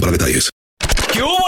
para detalles. ¿Qué hubo,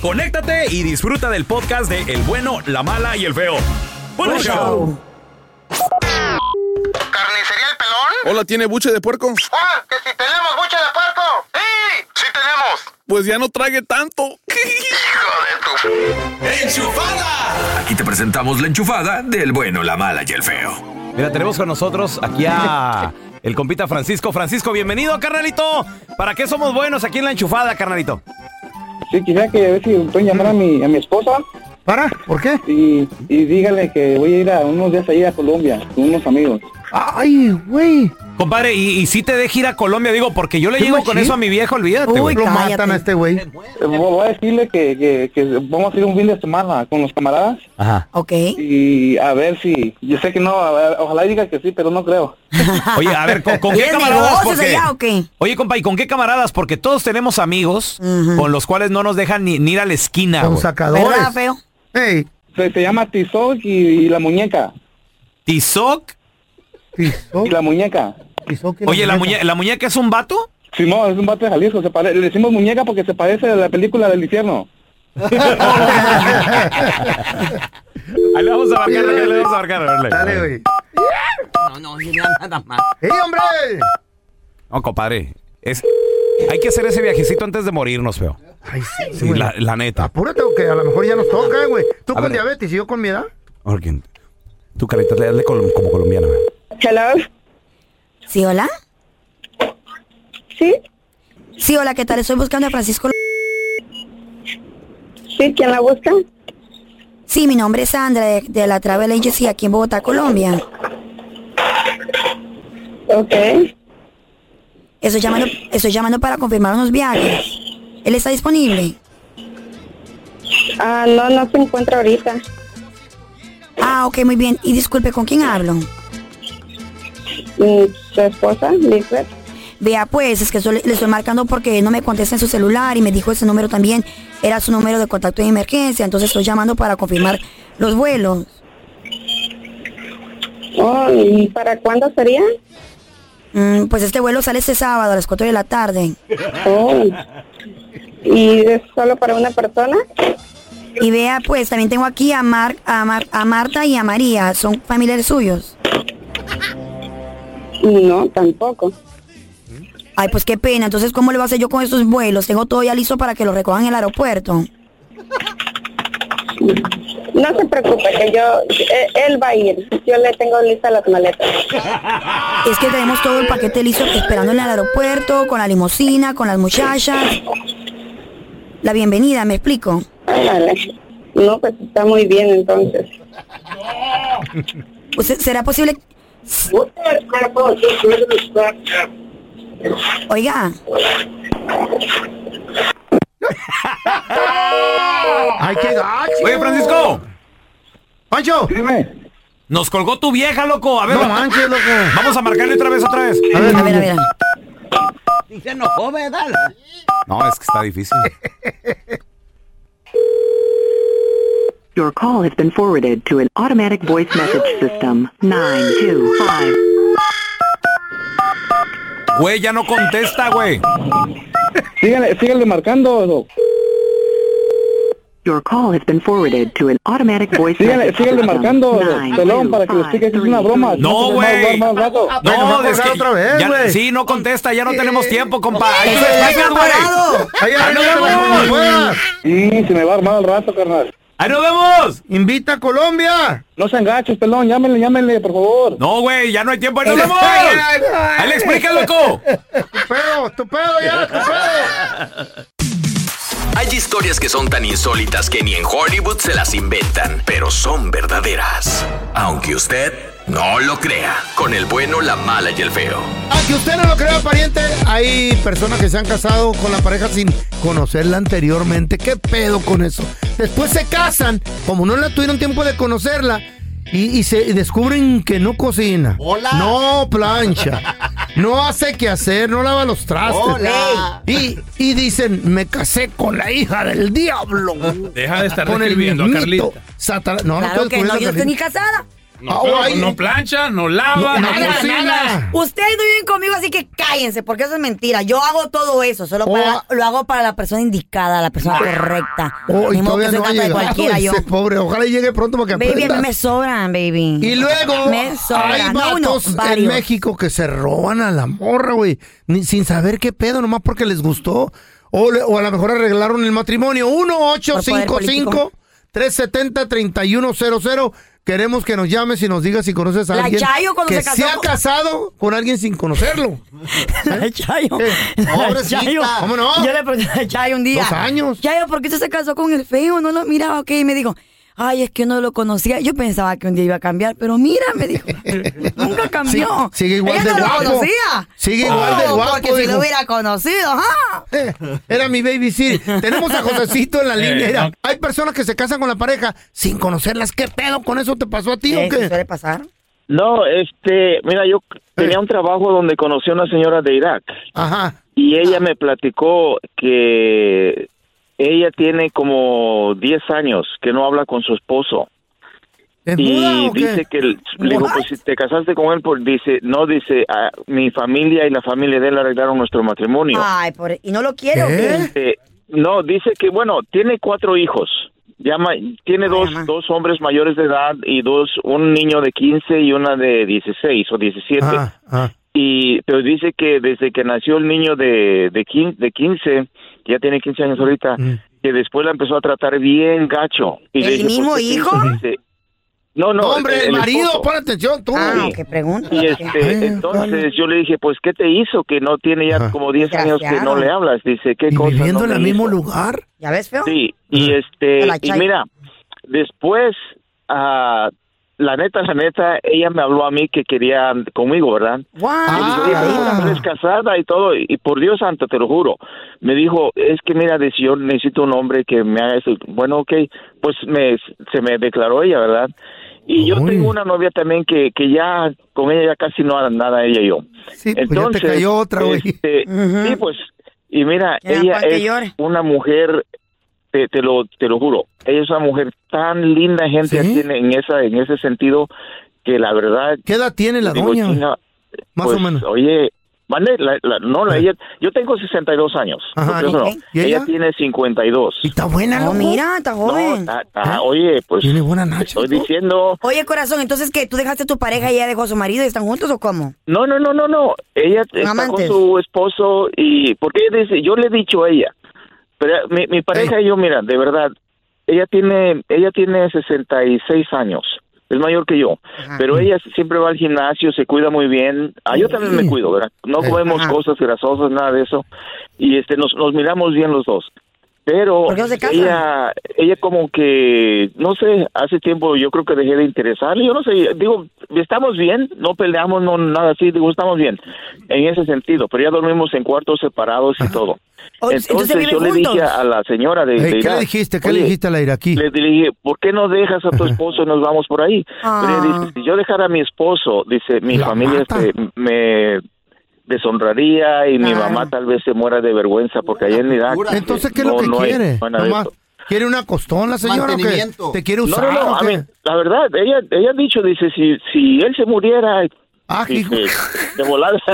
conéctate y disfruta del podcast de El bueno, la mala y el feo. ¡Buen Buen show! show. ¿Carnicería El Pelón? Hola, ¿tiene buche de puerco? ¡Ah, que si tenemos buche de puerco! ¡Sí! ¡Sí tenemos! Pues ya no trague tanto. ¡Hijo de tu... Aquí te presentamos la enchufada del bueno, la mala y el feo. Mira, tenemos con nosotros aquí a el compita Francisco. Francisco, bienvenido, carnalito. ¿Para qué somos buenos aquí en la enchufada, carnalito? Sí, quisiera que a ver si pueden llamar a mi, a mi esposa ¿Para? ¿Por qué? y, y dígale que voy a ir a unos días ahí a Colombia con unos amigos. Ay, güey. Compadre, ¿y, y si te deje ir a Colombia? Digo, porque yo le ¿Qué llego con eso a mi viejo, olvídate, Uy, güey. Lo cállate. matan a este güey. Eh, Voy a decirle que, que, que vamos a ir un fin de semana con los camaradas Ajá. Ok. y a ver si... Yo sé que no, a ver, ojalá diga que sí, pero no creo. Oye, a ver, ¿con, con qué ¿Tienes camaradas? negocios Porque- allá o qué? Oye, compa, ¿y con qué camaradas? Porque todos tenemos amigos con los cuales no nos dejan ni, ni ir a la esquina, Son güey. sacadores. ¿Verdad, feo? Ey, Se, se llama Tizoc y, y la muñeca. ¿Tizoc? Pisó, Y la muñeca. pisó que Oye, ¿la, muñeca. muñe- ¿la muñeca es un vato? Simón, es un vato de Jalisco. Se pare- le decimos muñeca porque se parece a la película del infierno. Ahí le vamos a marcar, ahí le vamos a marcar. Dale, güey. No, no, no, nada más. ¡Ey, hombre! No, compadre. Es, hay que hacer ese viajecito antes de morirnos, feo. Ay, sí, Sí, güey. la, la neta. Apúrate que a lo mejor ya nos toca, güey. Tú A con ver. diabetes y yo con mi edad. Tú, carita, hazle col- como colombiana. güey. Hello. ¿Sí, hola? Sí, Sí, hola, ¿qué tal? Estoy buscando a Francisco. sí, ¿quién la busca? Sí, mi nombre es Sandra de, de la Travel Agency aquí en Bogotá, Colombia. Ok. Estoy llamando, estoy llamando para confirmar unos viajes. ¿Él está disponible? Ah, no, no se encuentra ahorita. Ah, ok, muy bien. Y disculpe, ¿con quién hablo? ¿Su esposa, Lisbeth? Vea, pues, es que le estoy marcando porque no me contesta en su celular y me dijo ese número también era su número de contacto de emergencia. Entonces estoy llamando para confirmar los vuelos. Oh, ¿y para cuándo sería? Mm, pues este vuelo sale este sábado a las 4 de la tarde. Oh. ¿Y es solo para una persona? Y vea, pues, también tengo aquí a, Mar, a, Mar- a Marta y a María. ¿Son familiares suyos? No, tampoco. Ay, pues qué pena. Entonces, ¿cómo le voy a hacer yo con estos vuelos? Tengo todo ya listo para que lo recojan en el aeropuerto. No se preocupe, que yo, eh, él va a ir. Yo le tengo listas las maletas. Es que tenemos todo el paquete listo esperando en el aeropuerto, con la limusina, con las muchachas. La bienvenida, ¿me explico? Ándale. No, pues está muy bien entonces. ¿Usted- ¿Será posible? Oiga, ¡Ay, qué gacho! Oye, Francisco, ¡Pancho! Dime. nos colgó tu vieja, loco. A ver, No manches, loco. vamos a marcarle otra vez, otra vez. A ver, a ver, a ver. No, es que está difícil. Your call has been forwarded to an automatic voice message system. 925. Güey, ya no contesta, güey. Síganle, síganle marcando. Doc. Your call has been forwarded to an automatic voice Síganle, message síganle system. marcando, Nine, pelón, two, para que le five, explique que es una three, broma. three. No, güey. No, me es que otra vez, ya- güey. sí, no contesta, ya no tenemos tiempo, compa. Ahí Eso te ya explicas, güey. Ahí ¡Ahí vemos! como puedas. Sí, se me va a armar al rato, carnal. ¡Ahí nos vemos! Invita a Colombia. No sean gachos, pelón, llámenle, llámenle, por favor. No, güey, ya no hay tiempo, ahí nos Ay, vemos. ay, Ahí le explicas, loco. Tu pedo, tu pedo ya, tu pedo. Hay historias que son tan insólitas que ni en Hollywood se las inventan, pero son verdaderas. Aunque usted no lo crea, con el bueno, la mala y el feo. Aunque usted no lo crea, pariente, hay personas que se han casado con la pareja sin conocerla anteriormente. ¿Qué pedo con eso? Después se casan, como no la tuvieron tiempo de conocerla, y, y se y descubren que no cocina. No plancha. No hace qué hacer, no lava los trastes. Y, y dicen, me casé con la hija del diablo. Deja de estar con el describiendo a Carlita. Satanás. No, no Claro estoy que no, yo estoy ni casada. No, Ah, pero ay. no plancha, no lava, no, No, nada, cocina. nada. Ustedes no viven conmigo, así que cállense, porque eso es mentira. Yo hago todo eso, solo Oh. para, lo hago para la persona indicada, la persona correcta. Oh, y todavía no ha trata de llegado cualquiera yo. ese pobre. Ojalá llegue pronto para que Baby, aprendas. me sobran, baby. Y luego me sobran. hay no vatos en varios. México que se roban a la morra, güey, sin saber qué pedo, nomás porque les gustó. O, le- o a lo mejor arreglaron el matrimonio. 1-855-370-3100. Queremos que nos llames y nos digas si conoces a La alguien Chayo cuando que se casó se ha con- casado con alguien sin conocerlo. La Chayo. Eh, La pobrecita. Chayo. ¿Cómo no? Yo le pregunté a Chayo un día. Dos años. Chayo, ¿por qué usted se casó con el feo? No lo miraba, ok. Y me dijo, ay, es que no lo conocía. Yo pensaba que un día iba a cambiar, pero mira, me dijo, nunca cambió. Sí, sigue igual Ella de no guapo. lo conocía. Sigue igual de guapo, Porque si lo hubiera conocido, ajá. Eh, Era mi baby sí. Tenemos a Josecito en la línea. Eh, no. hay personas que se casan con la pareja sin conocerlas. ¿Qué pedo con eso te pasó a ti o Eso qué? suele pasar. No, este, mira, yo tenía un trabajo donde conocí a una señora de Irak Ajá. y ella me platicó que ella tiene como 10 años que no habla con su esposo. ¿Es Y muda o qué? dice que, el- le digo, pues si te casaste con él, pues dice, no, dice, ah, mi familia y la familia de él arreglaron nuestro matrimonio. Ay, por... ¿y no lo quiere o ¿Qué? qué? Eh, no, dice que, bueno, tiene cuatro hijos. Llama, tiene Ay, dos, mamá. dos hombres mayores de edad y dos, un niño de 15 y una de 16 o 17. Ah, ah. Y, pero dice que desde que nació el niño de, de, 15, de 15, que ya tiene 15 años ahorita, Mm. que después la empezó a tratar bien gacho. Y le ¿El dije, ¿por mismo hijo? dice? No, no, hombre, el, marido, esposo. pon atención, tú. Ah, qué pregunta. Y Ay, este, entonces yo le dije, pues, ¿qué te hizo que no tiene ya Ajá. como 10 años que no le hablas? Dice, ¿qué ¿Y cosa viviendo no en el mismo hizo? lugar? ¿Ya ves, feo? Sí, y Ajá. este, y mira, después, ah, la neta, la neta, ella me habló a mí que quería conmigo, ¿verdad? Ah. Y yo le dije, ahí. "Pero tú eres casada y todo, y por Dios santo, te lo juro. Me dijo, es que mira, dice, yo necesito un hombre que me haga eso. Bueno, ok, pues me, se me declaró ella, ¿verdad? Y yo Uy. tengo una novia también que, que ya, con ella ya casi no hago nada, ella y yo. Sí, pues ya te cayó otra, güey. este. Sí, pues, y mira, Ya, ella es llore. una mujer, te, te lo, te lo juro, ella es una mujer tan linda, gente, ¿Sí? tiene en esa, en ese sentido, que la verdad, ¿Qué edad tiene la digo, doña? Más pues, o menos. Oye, la, la- no, la, ella, yo tengo 62 años. Ajá, no. ok. ¿Y ella? tiene 52. ¿Y está buena, No, loco? mira, está No, joven. ta- ta- ¿Eh? oye, pues Tiene buena nacha. estoy ¿no? diciendo, Oye, corazón, entonces que tú dejaste a tu pareja y ella dejó a su marido y están juntos o cómo? no, no, no, no, no, ella está Amantes. con su esposo y, porque ella dice, yo le he dicho a ella, pero mi, mi pareja y yo, mira, de verdad, ella tiene, ella tiene 66 años. Es mayor que yo, Ajá. pero ella siempre va al gimnasio, se cuida muy bien. Ah, yo también me cuido, ¿verdad? No comemos Ajá. cosas grasosas, nada de eso. Y este nos, nos miramos bien los dos. Pero ¿Por qué no se casan? ella, ella como que, no sé, hace tiempo yo creo que dejé de interesarle. Yo no sé, digo, estamos bien, no peleamos, no nada así, digo, estamos bien en ese sentido. Pero ya dormimos en cuartos separados y todo. Entonces yo le juntos. dije a la señora de, de ¿Qué Irak, le dijiste? ¿Qué "Oye, le dijiste a la iraquí? le dije, ¿por qué no dejas a tu esposo y nos vamos por ahí? Ah. Pero ella dice, si yo dejara a mi esposo, dice, mi La familia este, me deshonraría y mi Claro. mamá tal vez se muera de vergüenza porque allá en Irak... Entonces, ¿qué es no- lo que no hay- quiere? no hay nada de Nomás, eso. ¿Quiere una costón la señora o qué? Mantenimiento. ¿Te quiere No, usar no, no, o a qué? mí, la verdad, ella, ella ha dicho, dice, si, si él se muriera, Ah, hijo. de volada.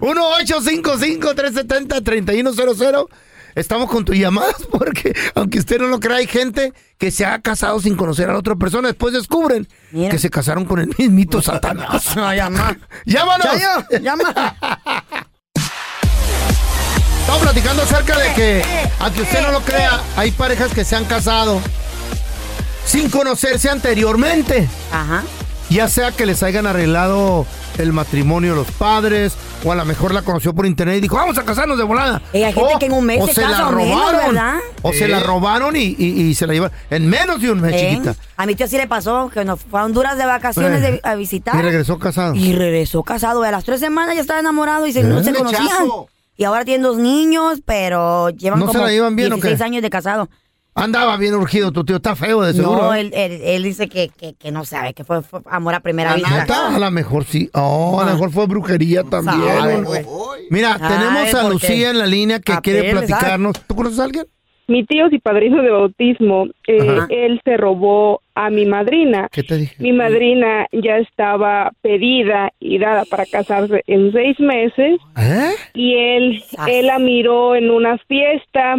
1-855-370-3100. Estamos con tus llamadas porque, aunque usted no lo crea, hay gente que se ha casado sin conocer a la otra persona. Después descubren Mira. que se casaron con el mismito Satanás. No, llama. ¡Llámanos! Chayo, llama. Estamos platicando acerca de que, aunque usted no lo crea, hay parejas que se han casado sin conocerse anteriormente. Ajá. Ya sea que les hayan arreglado el matrimonio los padres, o a lo mejor la conoció por internet y dijo, vamos a casarnos de volada. Hay gente O- que en un mes o se se casa la o menos, robaron. ¿verdad? O se la robaron y, y- y se la llevaron. En menos de un mes, ¿Eh? chiquita. A mi tío sí le pasó que nos fue a Honduras de vacaciones Eh. de- a visitar. Y regresó casado. Y regresó casado. A las tres semanas ya estaba enamorado y se, no ¿Eh? se conocían. Y ahora tienen dos niños, pero llevan ¿No se como la llevan bien o qué? 16 años de casado. Andaba bien urgido, tu tío está feo de seguro. No, ¿eh? él, él- él dice que, que, que no sabe, que fue, fue amor a primera vista. ¿Neta? A lo mejor sí. Oh, a lo mejor fue brujería también. Sabe. Mira, Sabe, tenemos a Lucía en la línea que quiere platicarnos. ¿Tú conoces a alguien? Mi tío y padrino de bautismo, eh, él se robó a mi madrina. ¿Qué te dije? Mi madrina ya estaba pedida y dada para casarse en seis meses ¿Eh? y él, él la miró en una fiesta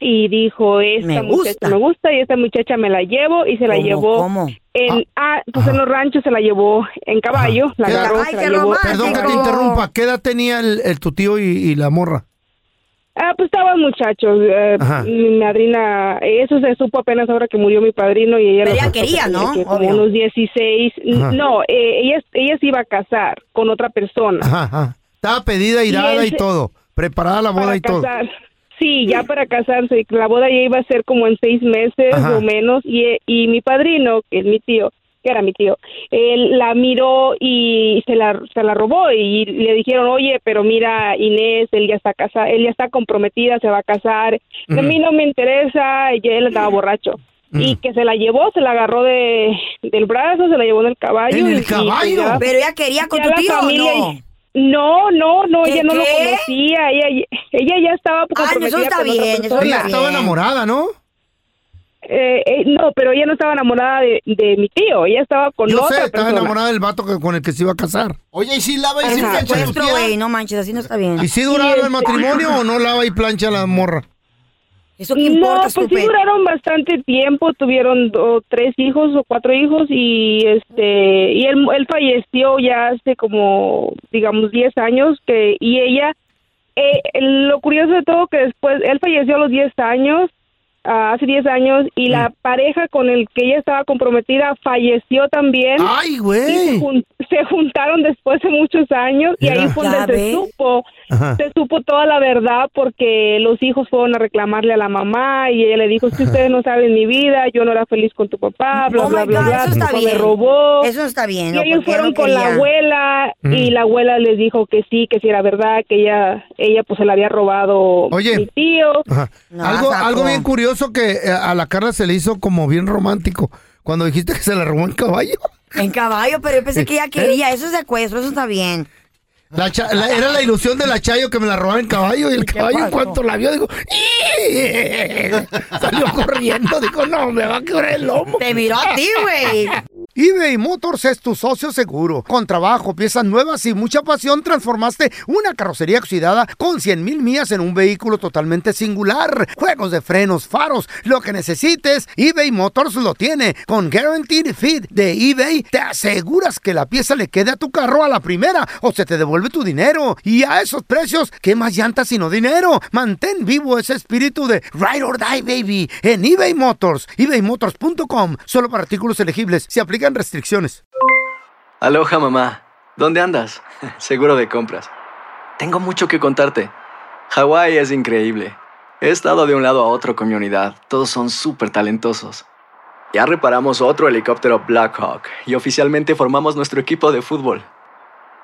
y dijo, esta Me muchacha gusta. me gusta y esta muchacha me la llevo y se la ¿Cómo, llevó cómo? en, ah, pues en los ranchos se la llevó en caballo, la ¿Qué edad- agarró, Ay, se la llevó. Perdón que te interrumpa. ¿Qué edad tenía el, el tu tío y, y la morra? Ah, pues estaban muchachos. eh, mi madrina, eso se supo apenas ahora que murió mi padrino y ella Pero ella quería, que ¿no? que como unos 16. Ajá. No, eh, ella, ella se iba a casar con otra persona. Ajá, ajá. Estaba pedida, irada y ese- todo. Preparada la boda para y todo. Sí, ya para casarse. La boda ya iba a ser como en seis meses Ajá. o menos. Y, y mi padrino, que es mi tío, que era mi tío, él la miró y se la, se la robó. Y le dijeron, oye, pero mira, Inés, él ya está casada, él ya está comprometida, se va a casar. A mí no me interesa. Y él estaba borracho. Y que se la llevó, se la agarró de, del brazo, se la llevó en el caballo. ¿En el y- y caballo? ya- Pero ella quería con tu tío o familia- no. No, no, no, ¿Qué, ella no lo conocía, ella, ella ya estaba Ah, eso comprometida está con otra bien, eso. Ella está estaba enamorada, ¿no? Eh, eh, no, pero ella no estaba enamorada de, de mi tío, ella estaba con Yo otra sé, estaba persona. enamorada del vato que- con el que se iba a casar. Oye, ¿y si lava y si plancha güey, no manches, así no está bien. ¿Y si duraba el este- matrimonio o no lava y plancha la morra? ¿Eso qué No, importa, pues sí duraron bastante tiempo, tuvieron do- tres hijos o cuatro hijos y este y él, él falleció ya hace como digamos 10 años que y ella eh, lo curioso de todo que después él falleció a los 10 años ah, hace 10 años y Mm. la pareja con el que ella estaba comprometida falleció también. ¡Ay, se, güey! jun- se juntaron después de muchos años y ahí fue donde se supo Ajá. se supo toda la verdad porque los hijos fueron a reclamarle a la mamá y ella le dijo, si ustedes no saben mi vida, yo no era feliz con tu papá, bla, Oh bla, bla, God, bla, eso está bien. me robó. Eso está bien. y ellos fueron no con la abuela Mm. y la abuela les dijo que sí, que sí era verdad, que ella ella pues se la había robado Oye. mi tío. Ajá. No, algo, saco. algo bien curioso que eh, a la Carla se le hizo como bien romántico. Cuando dijiste que se la robó en caballo. En caballo, pero yo pensé que ella quería. Eso es secuestro, eso está bien. La cha- la- era la ilusión de la Chayo que me la robaba en caballo y el caballo en cuanto la vio dijo salió corriendo dijo no me va a quebrar el lomo Te miró a ti, güey. eBay Motors es tu socio seguro. Con trabajo, piezas nuevas y mucha pasión, transformaste una carrocería oxidada con 100 mil millas en un vehículo totalmente singular. Juegos de frenos, faros, lo que necesites, eBay Motors lo tiene. Con Guaranteed Fit de eBay, te aseguras que la pieza le quede a tu carro a la primera o se te devuelve tu dinero. Y a esos precios, ¿qué más llantas sino dinero? Mantén vivo ese espíritu de Ride or Die, baby, en eBay Motors. ebaymotors.com, solo para artículos elegibles. Se aplican restricciones. Aloha mamá, ¿dónde andas? Seguro de compras. Tengo mucho que contarte. Hawái es increíble. He estado de un lado a otro con. Todos son súper talentosos. Ya reparamos otro helicóptero Blackhawk y oficialmente formamos nuestro equipo de fútbol.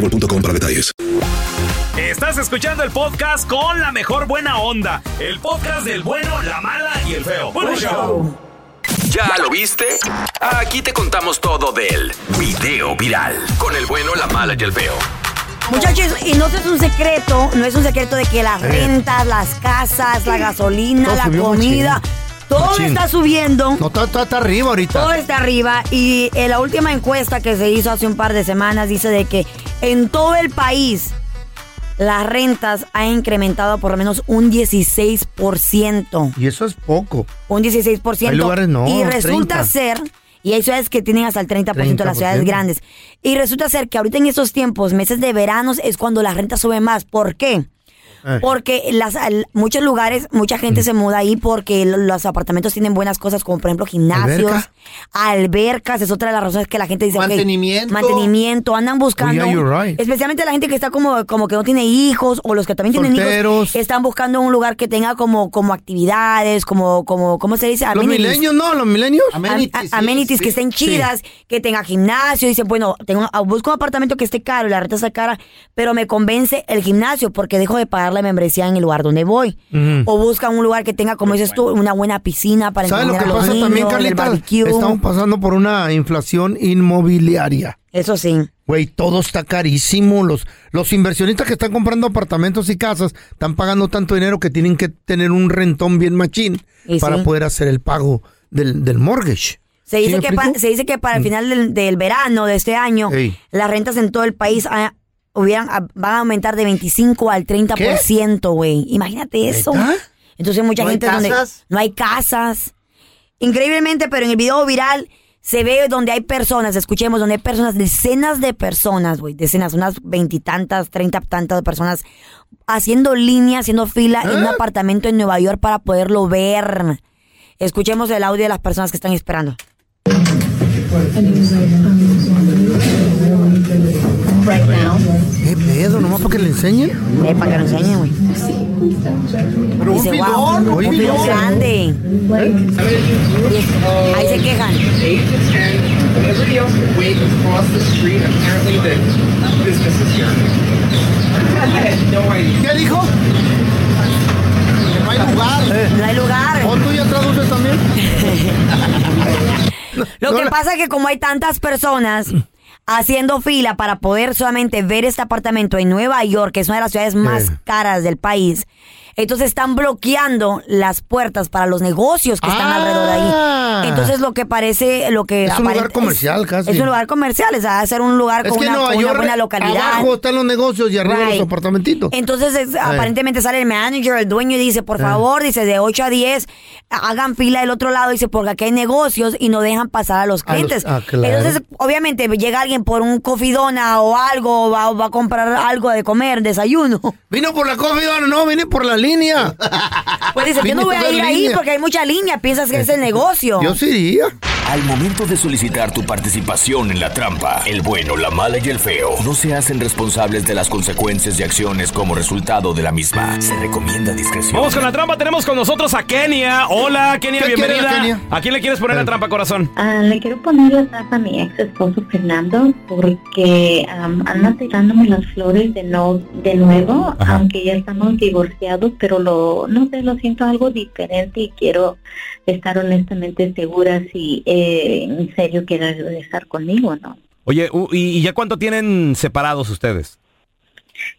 boostmobile.com para detalles. Estás escuchando el podcast con la mejor buena onda. El podcast del bueno, la mala y el feo. Bueno, show. ¿Ya lo viste? Aquí te contamos todo del video viral. Con el bueno, la mala y el feo. Muchachos, y no es un secreto, no es un secreto de que las rentas, las casas, la gasolina, la comida, machín. Todo está subiendo. No, está, está- está arriba ahorita. Todo está arriba y en la última encuesta que se hizo hace un par de semanas dice de que en todo el país las rentas han incrementado por lo menos un 16%. Y eso es poco. Un 16%. Hay lugares no, Y resulta 30. ser, y hay ciudades que tienen hasta el 30%, de las ciudades 30%. grandes. Y resulta ser que ahorita en estos tiempos, meses de veranos, es cuando las rentas suben más. ¿Por qué? Eh. Porque las, al- muchos lugares, mucha Mm. gente se muda ahí porque lo- los apartamentos tienen buenas cosas, como por ejemplo gimnasios, ¿Alberca? albercas, es otra de las razones que la gente dice. Mantenimiento. mantenimiento, andan buscando. Oh, yeah, you're right. Especialmente la gente que está como, como que no tiene hijos o los que también tienen hijos, están buscando un lugar que tenga como, como actividades, como, como, ¿cómo se dice? Los Amenities. milenios, ¿no? Los milenios. Am- a- amenities que estén chidas, que tenga gimnasio. Dice, bueno, tengo, busco un apartamento que esté caro y la renta está cara, pero me convence el gimnasio porque dejo de pagar la membresía en el lugar donde voy. O busca un lugar que tenga, como dices tú, una buena piscina para ¿Sabes lo que entretener a los pasa también, niños, Carlita? Estamos pasando por una inflación inmobiliaria. Eso sí. Güey, todo está carísimo. Los, los inversionistas que están comprando apartamentos y casas están pagando tanto dinero que tienen que tener un rentón bien machín Y para sí. poder hacer el pago del, del mortgage. Se ¿Sí dice, que pa- se dice que para el final del, del verano de este año, Ey. las rentas en todo el país ah, hubieran, ah, van a aumentar de 25 al 30%, güey. Imagínate eso. Entonces mucha ¿No hay gente donde casas? no hay casas. Increíblemente, pero en el video viral se ve donde hay personas, escuchemos, donde hay personas, decenas de personas, güey, decenas, unas veintitantas, treinta tantas de personas haciendo línea, haciendo fila en un apartamento en Nueva York para poderlo ver. Escuchemos el audio de las personas que están esperando. ¿Qué pedo? ¿Nomás para que le enseñen? Eh, para que lo enseñen, güey. Pero un filón, wow, un filón grande. Y ahí se quejan. ¿Qué dijo? No hay lugar. No hay lugar. ¿O tú ya traduces también? Lo No que pasa es que como hay tantas personas haciendo fila para poder solamente ver este apartamento en Nueva York, que es una de las ciudades más Eh. caras del país, entonces están bloqueando las puertas para los negocios que están Ah. alrededor de ahí. Entonces lo que parece, lo que Es un lugar comercial casi. Es un lugar comercial, es a ser un lugar Es con, una, con una buena localidad. abajo están los negocios y arriba Right. los apartamentitos. Entonces, es- aparentemente sale el manager, el dueño, y dice, por Eh. favor, dice, de 8 a 10, hagan fila del otro lado, dice, porque aquí hay negocios y no dejan pasar a los A los- clientes. ah, claro. Entonces, obviamente, llega alguien por un cofidona o algo, va, va a comprar algo de comer, desayuno. Vino por la comida, no, vine por la línea. Pues dice, yo no voy a ir ahí porque hay mucha línea, piensas que es el negocio. Yo sí iría. Al momento de solicitar tu participación en la trampa, el bueno, la mala y el feo no se hacen responsables de las consecuencias y acciones como resultado de la misma. Se recomienda discreción. Vamos con la trampa. Tenemos con nosotros a Kenia. Hola, Kenia, ¿Qué quiere bienvenida. Kenia? ¿A quién le quieres poner la trampa, corazón? Ah, le quiero poner la trampa a mi ex esposo Fernando porque am, anda tirándome las flores de no de nuevo, Ajá. aunque ya estamos divorciados, pero lo no sé, lo siento algo diferente y quiero estar honestamente segura si eh, en serio quiere regresar conmigo o no. Oye, ¿y, y ya cuánto tienen separados ustedes?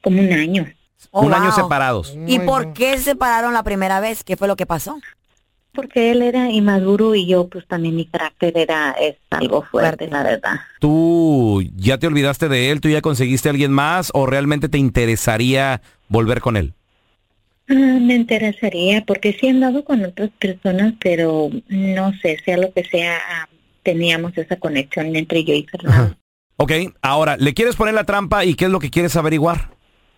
Como un año. Oh, Un año wow. separados. ¿Y por qué se separaron la primera vez? ¿Qué fue lo que pasó? Porque él era inmaduro y yo pues también mi carácter era es algo fuerte, la verdad. ¿Tú ya te olvidaste de él? ¿Tú ya conseguiste a alguien más? ¿O realmente te interesaría volver con él? Ah, me interesaría porque sí he andado con otras personas, pero no sé, sea lo que sea, teníamos esa conexión entre yo y Fernando. Ok, ahora, ¿le quieres poner la trampa y qué es lo que quieres averiguar?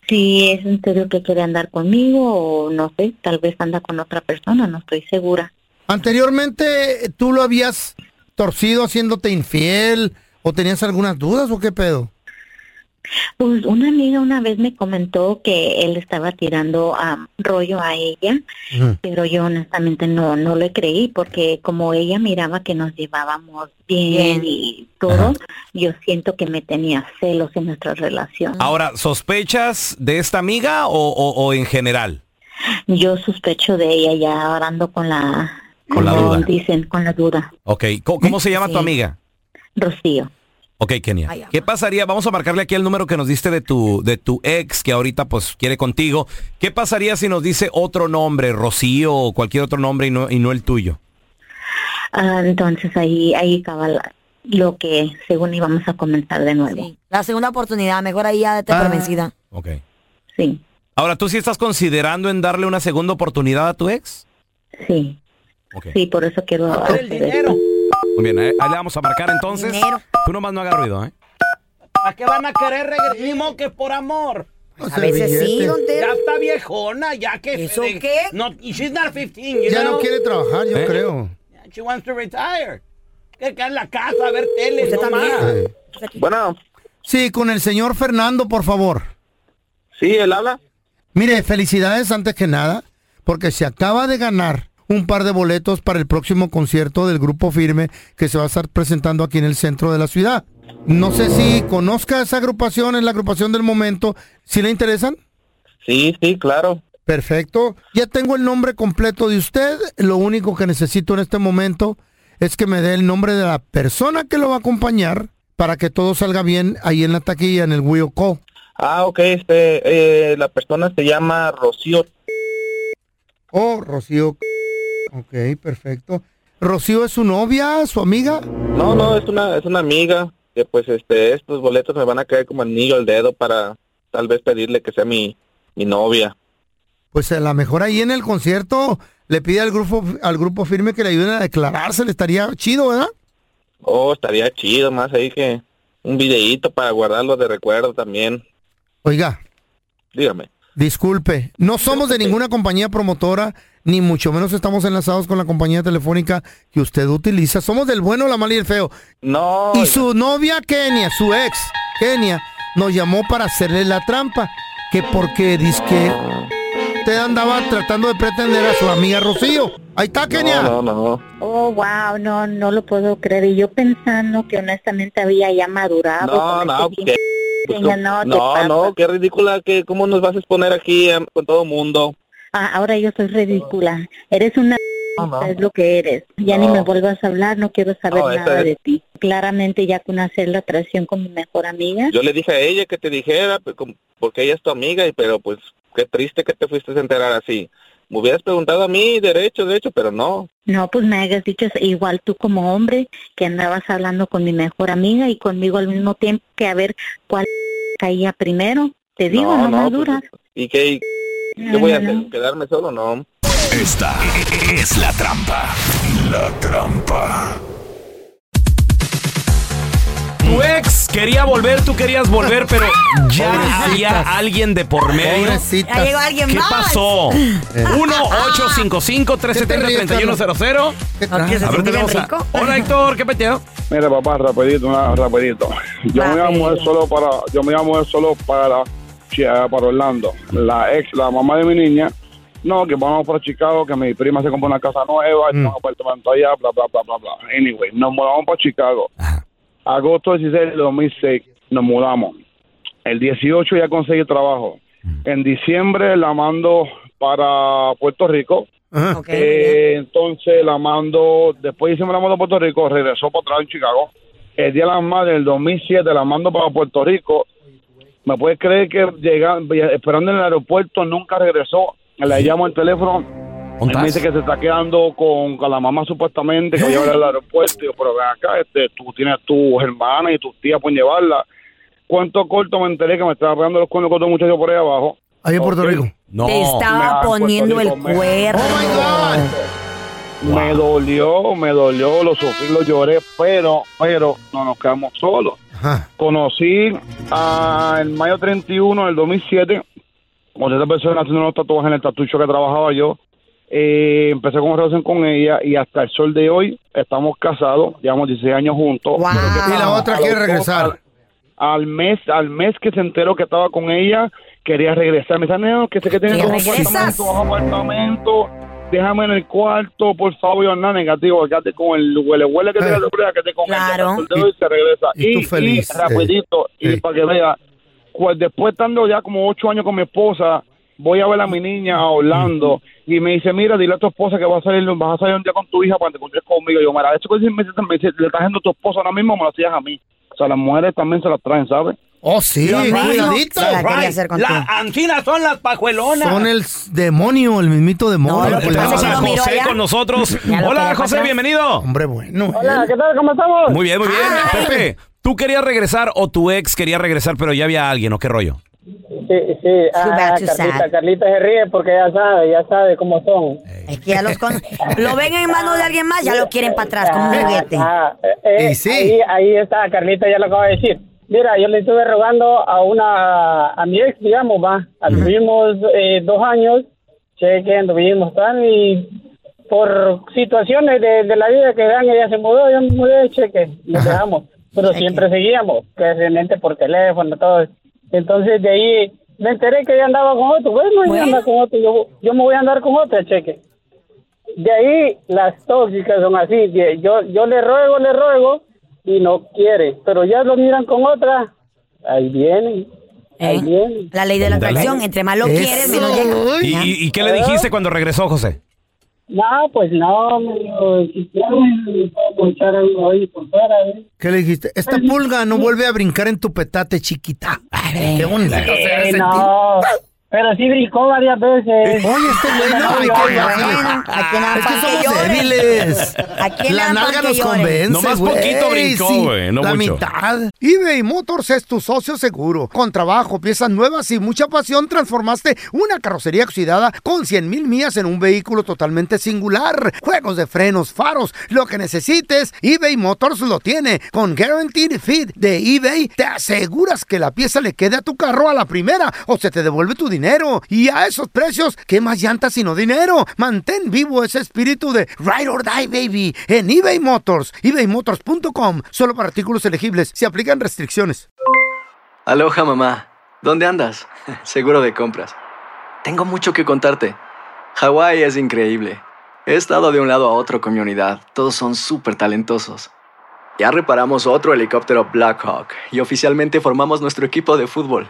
Si es en serio que quiere andar conmigo o no sé, tal vez anda con otra persona, no estoy segura. Anteriormente, ¿tú lo habías torcido haciéndote infiel o tenías algunas dudas o qué pedo? Pues una amiga una vez me comentó que él estaba tirando rollo a ella, pero yo honestamente no no le creí porque como ella miraba que nos llevábamos bien, Bien. y todo, yo siento que me tenía celos en nuestra relación. Ahora, ¿sospechas de esta amiga o, o- o en general? Yo sospecho de ella ya ahora ando con la Con la como duda. dicen con la duda. Ok, ¿cómo, cómo se llama tu amiga? Rocío. Ok, Kenia. ¿Qué pasaría? Vamos a marcarle aquí el número que nos diste de tu, de tu ex, que ahorita pues quiere contigo. ¿Qué pasaría si nos dice otro nombre, Rocío o cualquier otro nombre y no, y no el tuyo? Ah, entonces ahí ahí acaba la- lo que según íbamos a comentar de nuevo. La segunda oportunidad, mejor ahí ya te por vencida. Ok. Sí. Ahora, ¿tú sí estás considerando en darle una segunda oportunidad a tu ex? Sí. Sí, por eso quiero hacer esto. Muy bien, eh, ahí le vamos a marcar entonces. Dinero. Tú nomás no hagas ruido, ¿eh? ¿A qué van a querer regresar? Ni modo que por amor. A veces sí, don Teo. Ya está viejona, ya que... ¿Eso de- qué? No, she's not 15, you Ya know? no quiere trabajar, yo ¿Eh? creo. She wants to retire. Quiere quedar en la casa a ver tele, Usted no también. más. Bueno, Sí, con el señor Fernando, por favor. sí, él habla. Mire, felicidades antes que nada, porque se acaba de ganar un par de boletos para el próximo concierto del Grupo Firme que se va a estar presentando aquí en el centro de la ciudad. No sé si conozca esa agrupación, es la agrupación del momento. ¿Si le interesan? Sí, sí, claro. Perfecto. Ya tengo el nombre completo de usted. Lo único que necesito en este momento es que me dé el nombre de la persona que lo va a acompañar para que todo salga bien ahí en la taquilla, en el Wio Co. Ah, ok, este, eh, la persona se llama Rocío. Oh, Rocío. Ok, perfecto. ¿Rocío es su novia, su amiga? No, no, es una, es una amiga que pues este, estos boletos me van a caer como anillo al dedo para tal vez pedirle que sea mi, mi novia. Pues a lo mejor ahí en el concierto le pide al grupo, al grupo firme que le ayuden a declararse, le estaría chido, ¿verdad? Oh, estaría chido más ahí que un videíto para guardarlo de recuerdo también. Oiga, Dígame. Disculpe, no somos de ninguna compañía promotora, ni mucho menos estamos enlazados con la compañía telefónica que usted utiliza. Somos del bueno, la mala y el feo. No. Y su novia Kenia, su ex, Kenia, nos llamó para hacerle la trampa. Que porque dice que usted andaba tratando de pretender a su amiga Rocío. Ahí está, Kenia. No, no, no. Oh, wow, no, no lo puedo creer. Y yo pensando que honestamente había ya madurado. No, con no, este ¿qué? Pequeña, no, No, no, qué ridícula, que cómo nos vas a exponer aquí em, con todo mundo. Ah, ahora yo soy ridícula. Eres una... no. Es lo que eres. Ya ni me vuelvas a hablar, no quiero saber nada es- de ti. Claramente ya con hacer la traición con mi mejor amiga. Yo le dije a ella que te dijera, pues, porque ella es tu amiga, y pero pues qué triste que te fuiste a enterar así. Me hubieras preguntado a mí, derecho, derecho, pero no. No, pues me hayas dicho igual tú como hombre que andabas hablando con mi mejor amiga y conmigo al mismo tiempo que a ver cuál caía primero. Te digo, no, no, pues, maduras. ¿Y qué, y qué voy a hacer? ¿Quedarme solo? No. Esta es la trampa. La trampa. Tu ex quería volver, tú querías volver, pero ya había alguien de por medio. Pobrecitas. Ya llegó alguien ¿Qué más. pasó? 1-855-370-3100. A ver, tenemos a... Hola, Héctor, ¿qué peteo? Mira, papá, rapidito, una- rapidito. Yo me iba a mover solo para, yo me iba a mover solo para, Chi- para Orlando. La ex, la mamá de mi niña, no, que vamos para Chicago, que mi prima se compró una casa nueva, y un apartamento allá, bla, bla, bla, bla, bla. Anyway, nos mudamos para Chicago. Agosto 16 de 2006 nos mudamos. El 18 ya conseguí trabajo. En diciembre la mando para Puerto Rico. Eh, entonces la mando, después de diciembre la mando a Puerto Rico, regresó para atrás en Chicago. El día de las madres del 2007 la mando para Puerto Rico. ¿Me puedes creer que llega, esperando en el aeropuerto nunca regresó? Le llamo el teléfono. Él me dice que se está quedando con, con la mamá supuestamente, que va a llevarla al aeropuerto. Y yo, pero ven acá, este, tú tienes tus hermanas y tus tías pueden llevarla. ¿Cuánto corto me enteré que me estaba pegando los cuernos con otro muchacho por ahí abajo? Ahí en Puerto. Rico. No. Te estaba Me- poniendo el Puerto Rico, me- cuerno. Me dolió, me dolió, lo sufrí, lo lloré, pero, pero no nos quedamos solos. Conocí a, en mayo 31 del 2007, con esta persona haciendo unos tatuajes en el tatucho que trabajaba yo. Eh, empecé con una relación con ella y hasta el sol de hoy estamos casados, llevamos 16 años juntos. Pero ¿qué Y la otra quiere dos, regresar. al- Al mes, al mes que se enteró que estaba con ella, quería regresar. Me dice, no, que sé que tienes ¿Que un apartamento, bajo apartamento, déjame en el cuarto, por favor, yo nada negativo, quédate con el huele huele que te Eh. quédate con Claro. el y se regresa. y tú feliz, y rapidito, eh. y para que vea, pues después estando ya como ocho años con mi esposa, voy a ver a mi niña a Orlando y me dice, mira, dile a tu esposa que vas a salir, vas a salir un día con tu hija para que te encuentres conmigo. Y yo, mira, esto que me dice, me dice, le estás haciendo a tu esposa ahora mismo, me lo hacías a mí. O sea, las mujeres también se las traen, ¿sabes? Oh, sí, cuidadito. Se la quería hacer contigo. La anquina son las pajuelonas. Son el demonio, el mismito demonio. pues, la- lo miró José con nosotros. Hola, José, bienvenido. Hombre bueno. Hola, ¿qué tal? ¿Cómo estamos? Muy bien, muy bien. Pepe, ¿tú querías regresar o tu ex quería regresar, pero ya había alguien o qué rollo? Sí, sí. Ah, Carlita. Carlita se ríe porque ya sabe, ya sabe cómo son. Es que ya los con... Lo ven en manos de alguien más, ya lo quieren para atrás, como un juguete. Ah, eh, Y sí. ahí, ahí está, Carlita ya lo acaba de decir. Mira, yo le estuve rogando a una, a mi ex, digamos, va. Anduvimos eh, dos años, cheque, anduvimos tal, y por situaciones de, de la vida que dan, ella se mudó, yo me mudé, cheque, nos dejamos. Pero siempre seguíamos, que realmente por teléfono, todo. Entonces de ahí me enteré que ella andaba con otro. Bueno, ella anda con otro, yo, yo me voy a andar con otra, cheque. De ahí las tóxicas son así. de- Yo, yo le ruego, le ruego y no quiere. Pero ya lo miran con otra. Ahí vienen. Ahí ¿Eh? vienen. La ley de la atracción, entre más lo quieres, menos llega. ¿Y, y- y qué le dijiste cuando regresó, José? No, pues no, me dijo, si quieren, me puedo ponchar algo ahí por fuera. ¿eh? ¿Qué le dijiste? Esta pulga no vuelve a brincar en tu petate, chiquita. Qué bonito se debe Eh, sentir. no, pero sí brincó varias veces. Oye, este No. Aquí nada Es que somos lloren. débiles. Aquí La nalga nos convence, Nomás güey. poquito brincó, Sí, güey, no La mucho. mitad. eBay Motors es tu socio seguro. Con trabajo, piezas nuevas y mucha pasión, transformaste una carrocería oxidada con 100 mil millas en un vehículo totalmente singular. Juegos de frenos, faros, lo que necesites, eBay Motors lo tiene. Con Guaranteed Fit de eBay, te aseguras que la pieza le quede a tu carro a la primera o se te devuelve tu dinero. Y a esos precios, ¿qué más llantas sino dinero? Mantén vivo ese espíritu de Ride or Die, baby, en eBay Motors. ebaymotors.com. Solo para artículos elegibles. Se aplican restricciones. Aloha mamá, ¿dónde andas? Seguro de compras. Tengo mucho que contarte. Hawái es increíble. He estado de un lado a otro con mi unidad. Todos son súper talentosos. Ya reparamos otro helicóptero Blackhawk y oficialmente formamos nuestro equipo de fútbol.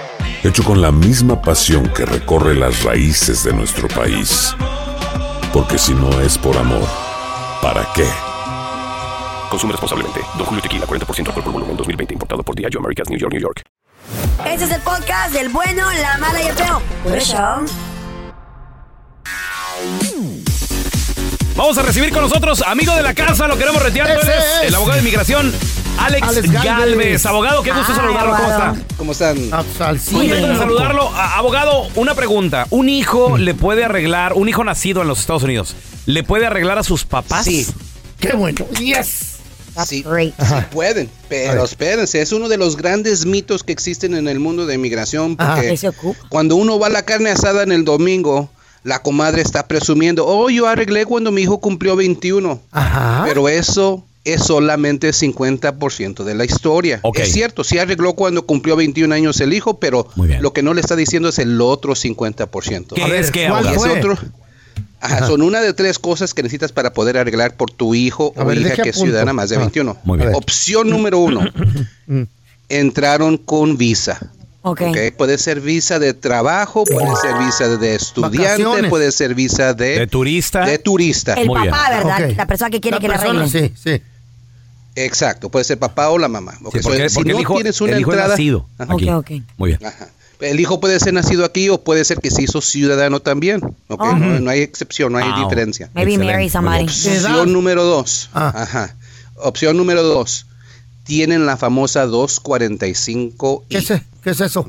hecho con la misma pasión que recorre las raíces de nuestro país. Porque si no es por amor, ¿para qué? Consume responsablemente. Don Julio Tequila, 40% alcohol por volumen, 2020. Importado por Diageo Americas, New York, New York. Este es el podcast del bueno, la mala y el feo. Por eso. Vamos a recibir con nosotros, amigo de la casa, lo queremos retear. Es es. El abogado de inmigración, Alex, Alex Galvez. Galvez. Abogado, qué gusto Ay, saludarlo. ¿Cómo está? ¿Cómo están? Al Contento de saludarlo. Abogado, una pregunta. ¿Un hijo le puede arreglar, un hijo nacido en los Estados Unidos, le puede arreglar a sus papás? Sí. Qué bueno. Yes. Sí, sí pueden, pero espérense, es uno de los grandes mitos que existen en el mundo de inmigración, porque ¿Qué se ocupa? cuando uno va a la carne asada en el domingo, la comadre está presumiendo, oh, yo arreglé cuando mi hijo cumplió 21, Ajá. pero eso es solamente 50% de la historia. Es cierto, sí arregló cuando cumplió 21 años el hijo, pero lo que no le está diciendo es el otro 50%. ¿Qué A ver, es que, ¿cuál fue? otro. Ajá, son una de tres cosas que necesitas para poder arreglar por tu hijo A o ver, hija que es ciudadana más de Ah, 21. muy bien. Opción número uno. Mm. Entraron con visa. Ok. ¿ok? Puede ser visa de trabajo, puede ser visa de estudiante, Vacaciones. puede ser visa de, De turista. de turista. El papá, ¿verdad? La persona que quiere La que persona, arreglen. sí, sí. Exacto, puede ser papá o la mamá. Sí, porque, so, si porque no el hijo, tienes una el hijo es entrada, nacido Ajá. aquí. Muy bien. el hijo puede ser nacido aquí o puede ser que se hizo ciudadano también. Oh. No, no hay excepción, no hay Wow. diferencia. Maybe marry somebody. Opción número dos. Ah. Ajá. Opción número dos. Tienen la famosa 245 ¿Qué es, ¿Qué es eso?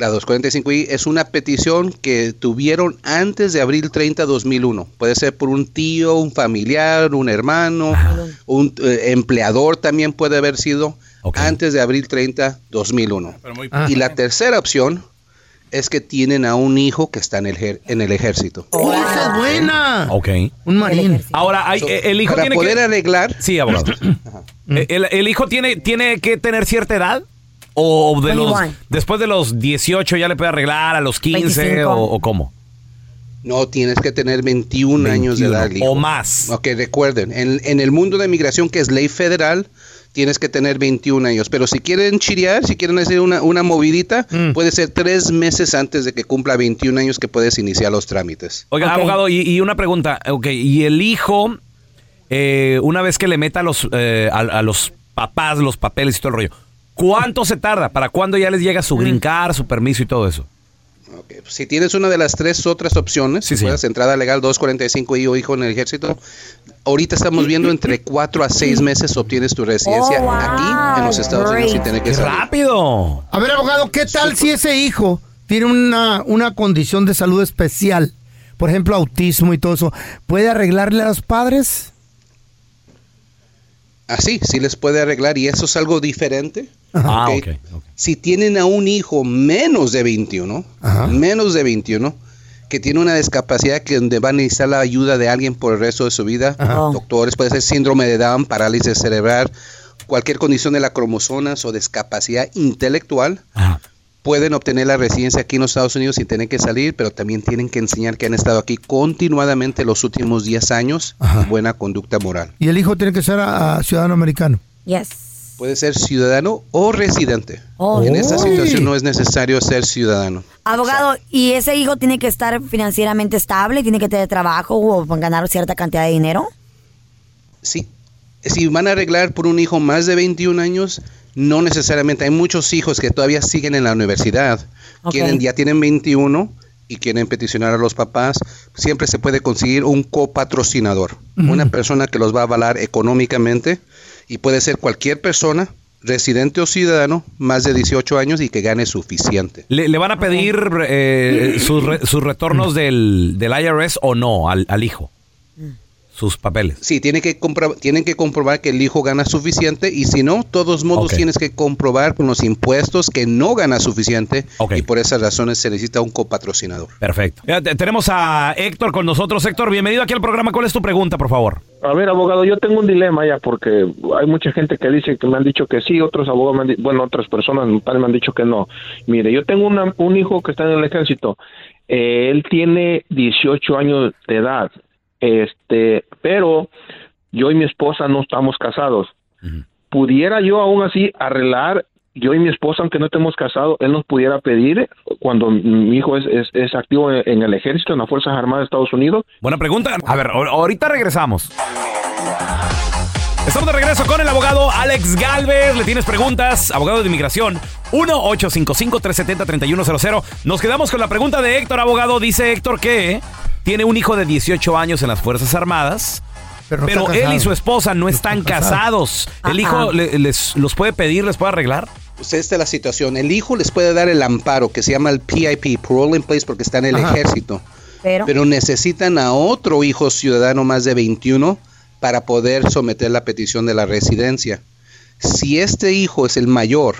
La 245i es una petición que tuvieron antes de abril 30, 2001. Puede ser por un tío, un familiar, un hermano, un eh, empleador también puede haber sido antes de abril 30, 2001. Ah. Y la tercera opción es que tienen a un hijo que está en el, en el ejército. ¡Oh, esa es buena! Ok. Un marín. Ahora, hay- So, eh, el hijo para tiene poder que... arreglar... Sí, abogado. Eh, el, el hijo tiene, tiene que tener cierta edad? ¿O de los, 21. después de los 18 ya le puede arreglar a los 15 25. o, o cómo? No, tienes que tener 21, años de 21 edad. hijo. o más. Ok, recuerden, en, en el mundo de migración, que es ley federal, tienes que tener 21 años. Pero si quieren chirear, si quieren hacer una, una movidita, Mm. puede ser tres meses antes de que cumpla 21 años que puedes iniciar los trámites. Oiga, abogado, y, y una pregunta. Ok, y el hijo, eh, una vez que le meta a los, eh, a, a los papás los papeles y todo el rollo, ¿cuánto se tarda? ¿Para cuándo ya les llega su green card, su permiso y todo eso? Ok, Si tienes una de las tres otras opciones, Sí, si sí. puedes entrada legal 245 y o hijo en el ejército, ahorita estamos viendo entre 4 a 6 meses obtienes tu residencia Oh, wow. aquí en los Estados Unidos sin Great. tener que ¡Qué salir. rápido! A ver, abogado, ¿qué tal si ese hijo tiene una, una condición de salud especial? Por ejemplo, autismo y todo eso. ¿Puede arreglarle a los padres? Así, sí les puede arreglar y eso es algo diferente. Ah, Ok. ok. ok. Si tienen a un hijo menos de 21, Ajá. menos de 21, que tiene una discapacidad que donde va a necesitar la ayuda de alguien por el resto de su vida, Ajá. doctores, puede ser síndrome de Down, parálisis cerebral, cualquier condición de la cromosomas o discapacidad intelectual, Ajá. pueden obtener la residencia aquí en los Estados Unidos sin tener que salir, pero también tienen que enseñar que han estado aquí continuadamente los últimos 10 años y buena conducta moral. Y el hijo tiene que ser a- a ciudadano americano. Yes. Puede ser ciudadano o residente. Oh. En esta situación no es necesario ser ciudadano. Abogado, ¿y ese hijo tiene que estar financieramente estable? ¿Tiene que tener trabajo o ganar cierta cantidad de dinero? Sí. Si van a arreglar por un hijo más de 21 años, no necesariamente. Hay muchos hijos que todavía siguen en la universidad, quieren, ya tienen 21 y quieren peticionar a los papás. Siempre se puede conseguir un copatrocinador, una persona que los va a avalar económicamente y puede ser cualquier persona, residente o ciudadano, más de 18 años y que gane suficiente. ¿Le, le van a pedir eh, sus, re- sus retornos del, del IRS o no al, al hijo? Sus papeles. Sí, tiene que compro- tienen que comprobar que el hijo gana suficiente y si no, todos modos tienes que comprobar con los impuestos que no gana suficiente Ok. y por esas razones se necesita un copatrocinador. Perfecto. Ya, te- tenemos a Héctor con nosotros. Héctor, bienvenido aquí al programa. ¿Cuál es tu pregunta, por favor? A ver, abogado, yo tengo un dilema ya porque hay mucha gente que dice que me han dicho que sí, otros abogados, me han bueno, otras personas me han dicho que no. Mire, yo tengo una- un hijo que está en el ejército. Eh, él tiene 18 años de edad, este, pero yo y mi esposa no estamos casados. ¿Pudiera yo aún así arreglar, yo y mi esposa, aunque no estemos casados, él nos pudiera pedir cuando mi hijo es, es, es activo en, en el ejército, en las Fuerzas Armadas de Estados Unidos? Buena pregunta. A ver, ahor- ahorita regresamos. Estamos de regreso con el abogado Alex Galvez. Le tienes preguntas, abogado de inmigración. 1-855-370-3100. Nos quedamos con la pregunta de Héctor, abogado. Dice Héctor que tiene un hijo de 18 años en las Fuerzas Armadas. Pero, no Pero está él y su esposa no están casados. ¿El Ajá. hijo le- les, los puede pedir, les puede arreglar? Pues esta es la situación. El hijo les puede dar el amparo que se llama el PIP, Parole in Place, porque está en el Ajá. ejército. Pero, Pero necesitan a otro hijo ciudadano más de 21 para poder someter la petición de la residencia. Si este hijo es el mayor,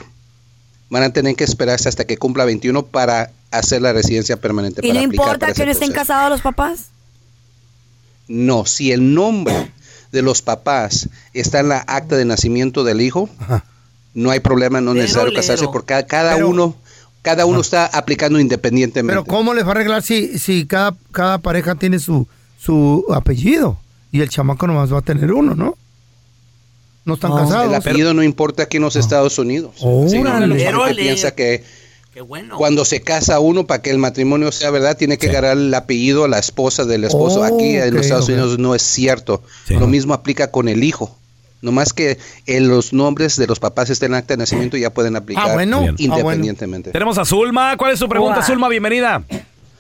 van a tener que esperarse hasta que cumpla 21 para hacer la residencia permanente. ¿y para no importa para que no estén casados los papás? No, si el nombre de los papás está en la acta de nacimiento del hijo, Ajá. no hay problema, no es necesario casarse porque cada, cada Pero- uno cada uno está aplicando independientemente. Pero ¿cómo les va a arreglar si, si cada, cada pareja tiene su, su apellido? Y el chamaco nomás va a tener uno, ¿no? No están El casados. apellido no importa aquí en los Estados Unidos. Sí, Órale. la gente Órale. piensa que Qué bueno. cuando se casa uno para que el matrimonio sea verdad tiene que agarrar el apellido a la esposa del esposo. Oh, aquí en los Estados. Unidos no es cierto. Lo mismo aplica con el hijo. Nomás que en los nombres de los papás estén en acta de nacimiento ya pueden aplicar Ah, bueno. Independientemente. Tenemos a Zulma. ¿Cuál es su pregunta, Hola. Zulma? Bienvenida.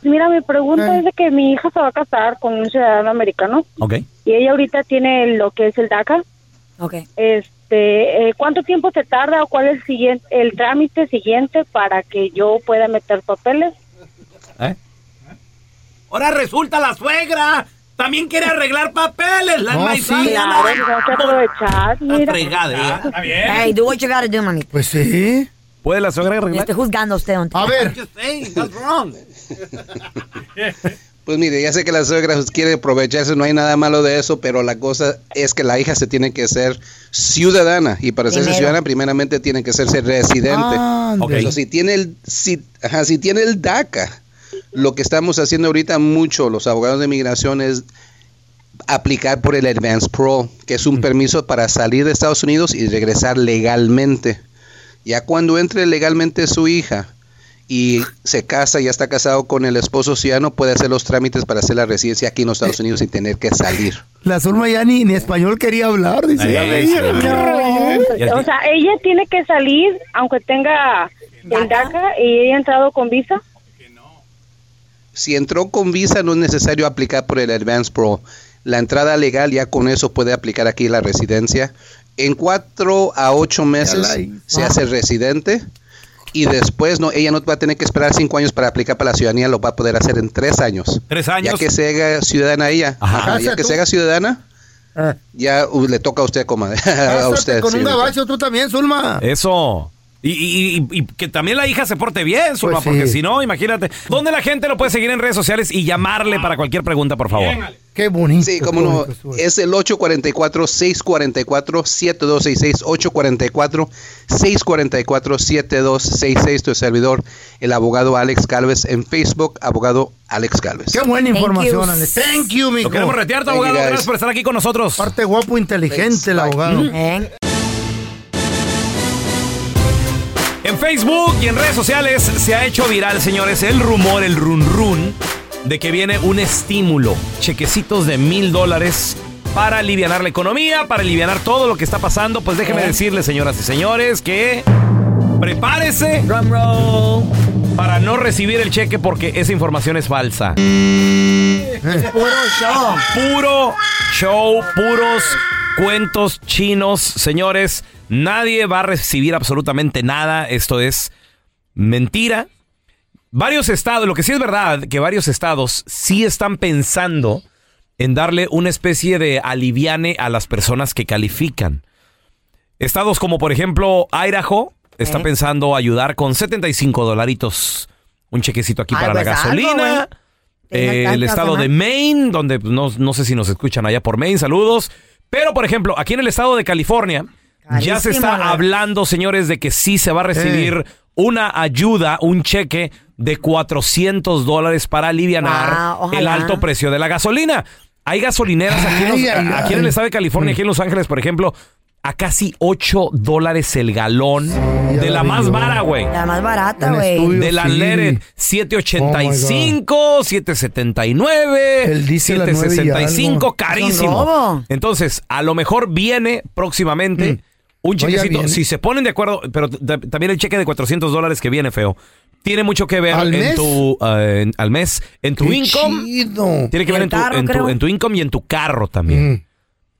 Mira, mi Eh. pregunta es de que mi hija se va a casar con un ciudadano americano Ok. Y ella ahorita tiene lo que es el DACA. Ok. Este, eh, ¿cuánto tiempo se tarda o cuál es el siguiente, el trámite siguiente para que yo pueda meter papeles? Ahora resulta la suegra. También quiere arreglar papeles. La No, sí, claro, que aprovechar, mira. fregada, ¿eh? Está bien. Hey, do what you gotta do, mami. Pues sí. ¿Puede la suegra arreglar? Estoy juzgando a usted, don A ver. Saying, that's wrong. Pues mire, ya sé que la suegra quiere aprovecharse, no hay nada malo de eso, pero la cosa es que la hija se tiene que ser ciudadana y para ser ciudadana primeramente tiene que serse residente. Ah, Ok. Eso, si tiene el si, ajá, si tiene el DACA, lo que estamos haciendo ahorita mucho los abogados de migración es aplicar por el Advance Pro, que es un permiso para salir de Estados Unidos y regresar legalmente. Ya cuando entre legalmente su hija y se casa, ya está casado con el esposo ciudadano, puede hacer los trámites para hacer la residencia aquí en los Estados Unidos sin tener que salir. La Zulma ya ni, ni español quería hablar, dice. Ay, rollo. O sea, ella tiene que salir aunque tenga el DACA y ella ha entrado con visa. Si entró con visa, no es necesario aplicar por el Advance Pro. La entrada legal ya con eso puede aplicar aquí la residencia. En cuatro a ocho meses se hace residente y después no, ella no va a tener que esperar cinco años para aplicar para la ciudadanía, lo va a poder hacer en tres años. Tres años. Ya que se haga ciudadana ella, Ajá, ya que se haga ciudadana, ya uh, le toca a usted, comadre. a usted. con un gabacho, tú también, Zulma. Eso. Y, y- y- y que también la hija se porte bien, Zulma, Pues sí. porque si no, imagínate. ¿Dónde la gente lo puede seguir en redes sociales y llamarle para cualquier pregunta, por favor? Qué bonito. Sí, cómo no. Es el 844-644-7266. 844-644-7266. Tu servidor, el abogado Alex Galvez. En Facebook, abogado Alex Galvez. Qué buena Thank información, you. Alex. Thank you, mijo. Lo queremos retear, tu Thank you, abogado. Gracias por estar aquí con nosotros. Parte guapo, inteligente, el Thanks. Abogado. ¿Eh? En Facebook y en redes sociales se ha hecho viral, señores, el rumor, el run run, de que viene un estímulo, chequecitos de mil dólares para aliviar la economía, para aliviar todo lo que está pasando. Pues déjenme ¿Eh? decirles, señoras y señores, que prepárese para no recibir el cheque porque esa información es falsa. Puro show. Puro show, puros cuentos chinos, señores. Nadie va a recibir absolutamente nada. Esto es mentira. Varios estados, lo que sí es verdad, que varios estados sí están pensando en darle una especie de aliviane a las personas que califican. Estados como por ejemplo Idaho está ¿Eh? pensando ayudar con 75 dolaritos, un chequecito aquí Ay, para la pues gasolina. Eh, el estado de. Maine, donde no, no sé si nos escuchan allá por Maine, saludos. Pero, por ejemplo, aquí en el estado de California, ya se está hablando, señores, de que sí se va a recibir una ayuda, un cheque de 400 dólares para aliviar Wow, el alto precio de la gasolina. Hay gasolineras aquí, en los- Ay, ay, aquí en el estado de California, aquí en Los Ángeles, por ejemplo, a casi 8 dólares el galón de la más vara, güey. La más barata, güey. De la sí. Leren, 785, 779, El diésel a nueve y 765, algo. carísimo. Un. Entonces, a lo mejor viene próximamente un Mm. Ya chequecito. Si se ponen de acuerdo, pero también el cheque de 400 dólares que viene feo. Tiene mucho que ver ¿Al en mes? tu en- al mes, en tu Qué income. chido. Tiene que Y ver en tu, carro, en, tu, en tu income y en tu carro también. Mm.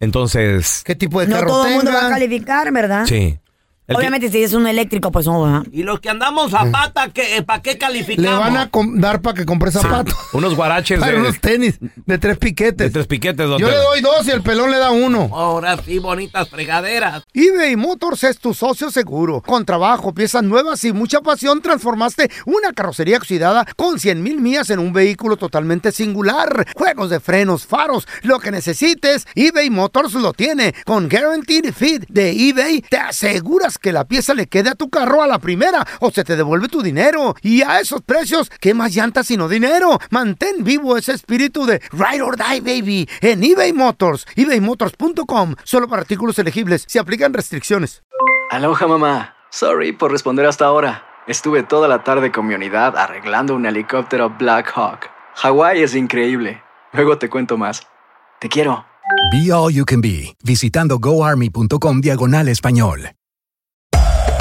Entonces, ¿Qué tipo de No carro todo el mundo va a calificar, ¿verdad? sí. El que- Obviamente, si es un eléctrico, pues no, ¿verdad? Y los que andamos a pata, ¿qué, ¿para qué calificamos? Le van a dar para que compre zapatos. unos guaraches Para de, unos tenis de tres de piquetes. tres piquetes. donde- Yo le doy dos y el pelón le da uno. Ahora sí, bonitas fregaderas. eBay Motors es tu socio seguro. Con trabajo, piezas nuevas y mucha pasión, transformaste una carrocería oxidada con 100 mil millas en un vehículo totalmente singular. Juegos de frenos, faros, lo que necesites, eBay Motors lo tiene. Con Guaranteed Fit de eBay, te aseguras que la pieza le quede a tu carro a la primera o se te devuelve tu dinero. Y a esos precios, ¿qué más llantas sino dinero? Mantén vivo ese espíritu de Ride or Die, baby, en eBay Motors. ebaymotors.com. Solo para artículos elegibles. Se aplican restricciones. Aloha mamá. Sorry por responder hasta ahora. Estuve toda la tarde con mi unidad arreglando un helicóptero Black Hawk. Hawái es increíble. Luego te cuento más. Te quiero. Be All You Can Be, visitando goarmy.com diagonal español.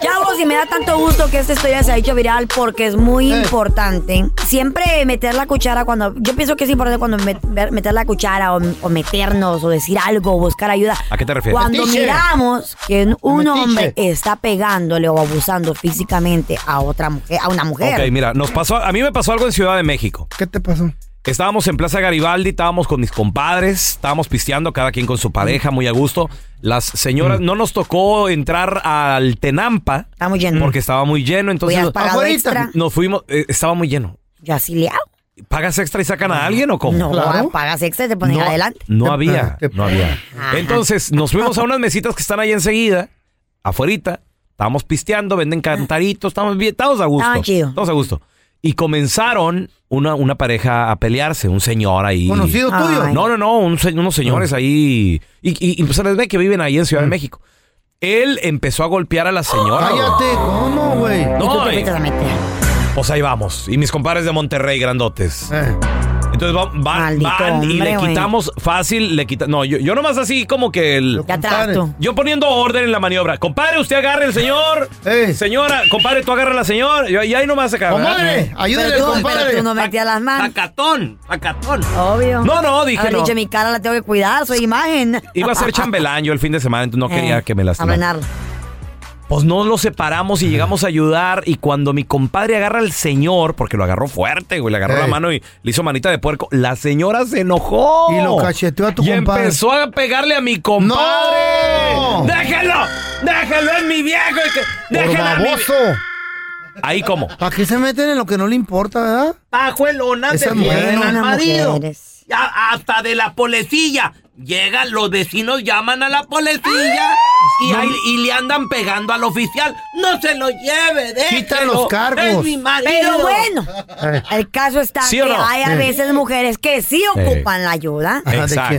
Chavos, y me da tanto gusto que esta historia se ha hecho viral porque es muy importante. Siempre meter la cuchara cuando. Yo pienso que es importante cuando meter la cuchara o, o meternos o decir algo o buscar ayuda. ¿A qué te refieres? Cuando Metiche. miramos que un Metiche. hombre está pegándole o abusando físicamente a otra mujer, a una mujer. Ok, mira, nos pasó, a mí me pasó algo en Ciudad de México. ¿Qué te pasó? Estábamos en Plaza Garibaldi, estábamos con mis compadres, estábamos pisteando, cada quien con su pareja, muy a gusto. Las señoras, no nos tocó entrar al Tenampa. Está muy lleno. Porque estaba muy lleno, entonces... ¿Hubieras pagado extra? Nos fuimos, eh, estaba muy lleno. Ya hago. ¿Pagas extra y sacan a alguien o cómo? No, pagas extra y te ponen No, adelante. No había, no había. Ajá. Entonces nos fuimos a unas mesitas que están ahí enseguida, afuerita. Estábamos pisteando, venden cantaritos, estamos bien, estamos a gusto. Ah, chido. Estamos a gusto. Y comenzaron una, una pareja a pelearse, un señor ahí. ¿Conocido tuyo? No, no, no, un se- unos señores ahí. Y, y, y, pues se les ve que viven ahí en Ciudad de México. Él empezó a golpear a la señora. Cállate, ¿cómo, güey? No, Y pues ahí vamos. Y mis compadres de Monterrey, grandotes. Entonces va- va- Maldito van y hombre, le güey. quitamos fácil, le quita. No, yo, yo nomás así como que el. Yo poniendo orden en la maniobra. Compadre, usted agarre el señor. Señora, compadre, tú agarra la señora. Yo, y ahí nomás se acaba. Comadre, ayúdele Pero tú, compadre. pero tú no metías las manos. Sacatón, sacatón. Obvio. No, no, dije Haber no. dicho, mi cara la tengo que cuidar, soy imagen. Iba a ser chambelán yo el fin de semana, entonces no Eh, quería que me A lastimara. Pues no lo separamos y llegamos a ayudar. Y cuando mi compadre agarra al señor, porque lo agarró fuerte, güey, le agarró Ey. la mano y le hizo manita de puerco, la señora se enojó. Y lo cacheteó a tu y compadre. empezó a pegarle a mi compadre. ¡No! ¡Déjenlo! ¡Déjenlo en mi viejo! y que- Por ¡Déjenlo a mi- baboso. Ahí cómo. ¿Para qué se meten en lo que no le importa, verdad? Pajuelona Esa te mujer, vienen al unas marido. mujeres. Hasta de la policía. Llegan, los vecinos llaman a la policía y, ahí- y le andan pegando al oficial. No se lo lleve, déjelo. Quita los cargos. Es mi marido. Pero bueno, el caso está ¿Sí que no? hay a Eh. veces mujeres que sí ocupan la ayuda.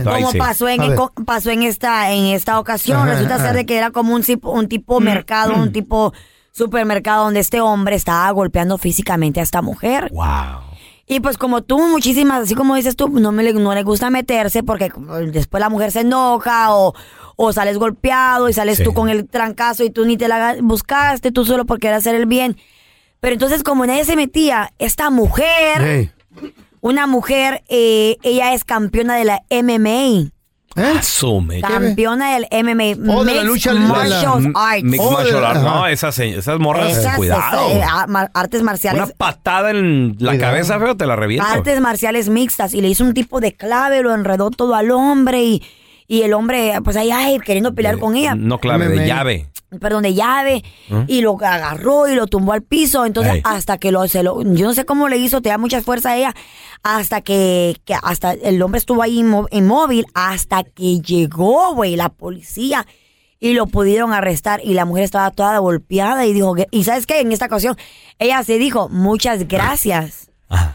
Como sí. pasó en, pasó en esta en esta ocasión, Ajá, resulta ajá. ser de que era como un tipo un tipo mercado, un tipo supermercado donde este hombre estaba golpeando físicamente a esta mujer. Wow. Y pues como tú, muchísimas, así como dices tú, no, me le, no le gusta meterse porque después la mujer se enoja o, o sales golpeado y sales Sí. tú con el trancazo y tú ni te la buscaste, tú solo por querer hacer el bien. Pero entonces como nadie se metía, esta mujer, una mujer, eh, ella es campeona de la MMA. ¿Eh? Asume. Campeona del MMA. Oh, de la lucha. Martial Arts. Mixed Oh, martial arts. No, esas, esas morras, Esas, cuidado. este, ah, artes marciales. Una patada en la Cuidado. cabeza, feo, te la reviento. artes marciales mixtas y le hizo un tipo de clave, lo enredó todo al hombre y, y el hombre, pues ahí, ay, queriendo pelear con ella. No clave, de llave. Perdón, de llave, y lo agarró y lo tumbó al piso. Entonces, hasta que lo, se lo, yo no sé cómo le hizo, te da mucha fuerza a ella, hasta que, que hasta el hombre estuvo ahí inmó- inmóvil, hasta que llegó, güey, la policía. Y lo pudieron arrestar y la mujer estaba toda golpeada y dijo, y sabes qué, en esta ocasión, ella se dijo, muchas gracias.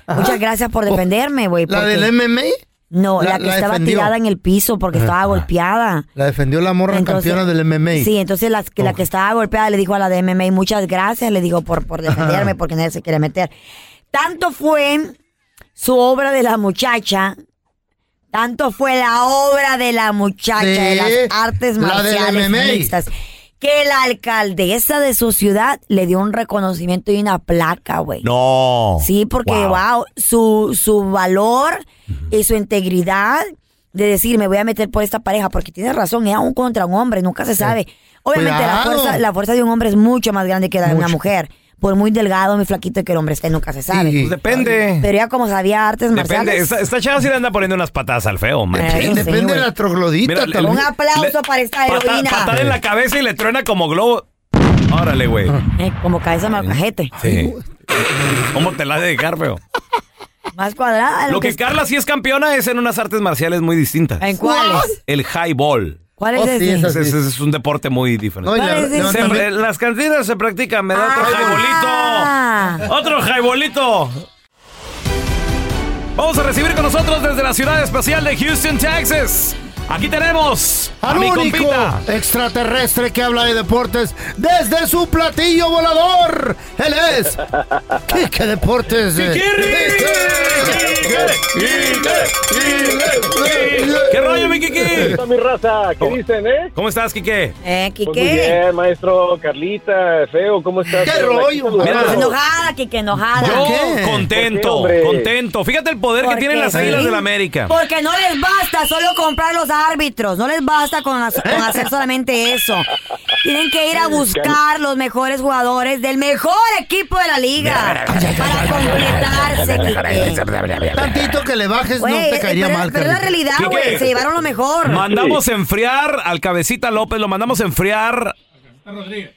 Muchas gracias por defenderme, güey. ¿La porque- del MMA? No, la, La- que la estaba defendió. tirada en el piso porque estaba golpeada. La defendió la morra Entonces- campeona del MMA. Sí, entonces la, que la que estaba golpeada le dijo a la de MMA, muchas gracias, le dijo por, por defenderme, porque nadie se quiere meter. Tanto fue su obra de la muchacha, tanto fue la obra de la muchacha, de las artes la marciales MMA. mixtas, que la alcaldesa de su ciudad le dio un reconocimiento y una placa, güey. No. Sí, porque, Wow. wow, su, su valor y su integridad de decir, me voy a meter por esta pareja, porque tiene razón, es aún contra un hombre, nunca se sabe. Obviamente la fuerza, la fuerza de un hombre es mucho más grande que la de una mujer. Por muy delgado, muy flaquito que el hombre esté, nunca se sabe. Pues depende. Pero ya como sabía artes Depende. marciales. Esta, esta chava sí le anda poniendo unas patadas al feo, man. Sí, Depende de la troglodita Mira, le- también. Un aplauso para esta Pata- heroína. patada en la cabeza y le truena como globo. Órale, güey. Eh, como cabeza malcajete. Sí. ¿Cómo te la ha de dejar, feo? Más cuadrada. Lo que Carla sí es campeona es en unas artes marciales muy distintas. ¿En cuáles? El highball. ¿Cuál es Oh, ese? es un deporte muy diferente. No, y ¿Cuál le- es ese? Se- levantamiento- en las cantinas se practica, me da otro Ah. jaibolito. Otro jaibolito. Vamos a recibir con nosotros desde la ciudad espacial de Houston, Texas. Aquí tenemos a Al mi único compita. extraterrestre que habla de deportes desde su platillo volador. Él es Kike Deportes. ¿Qué rollo, mi Kiki? está mi raza? ¿Qué dicen, eh? ¿Cómo estás, Kike? Eh, Pues muy Quique. bien, maestro Carlita, feo, ¿cómo estás? ¿Qué rollo, Mira, enojada, Kike, enojada. Yo qué? contento, ¿Por qué, contento. Fíjate el poder que tienen las sí. Águilas del la América. Porque no les basta solo comprar los árbitros, no les basta con, hacer solamente eso. Tienen que ir a buscar los mejores jugadores del mejor equipo de la liga para completarse. Tantito que le bajes no te caería pero, mal, pero es la realidad, güey. Se llevaron lo mejor. Mandamos enfriar al Cabecita López, lo mandamos enfriar Rodríguez.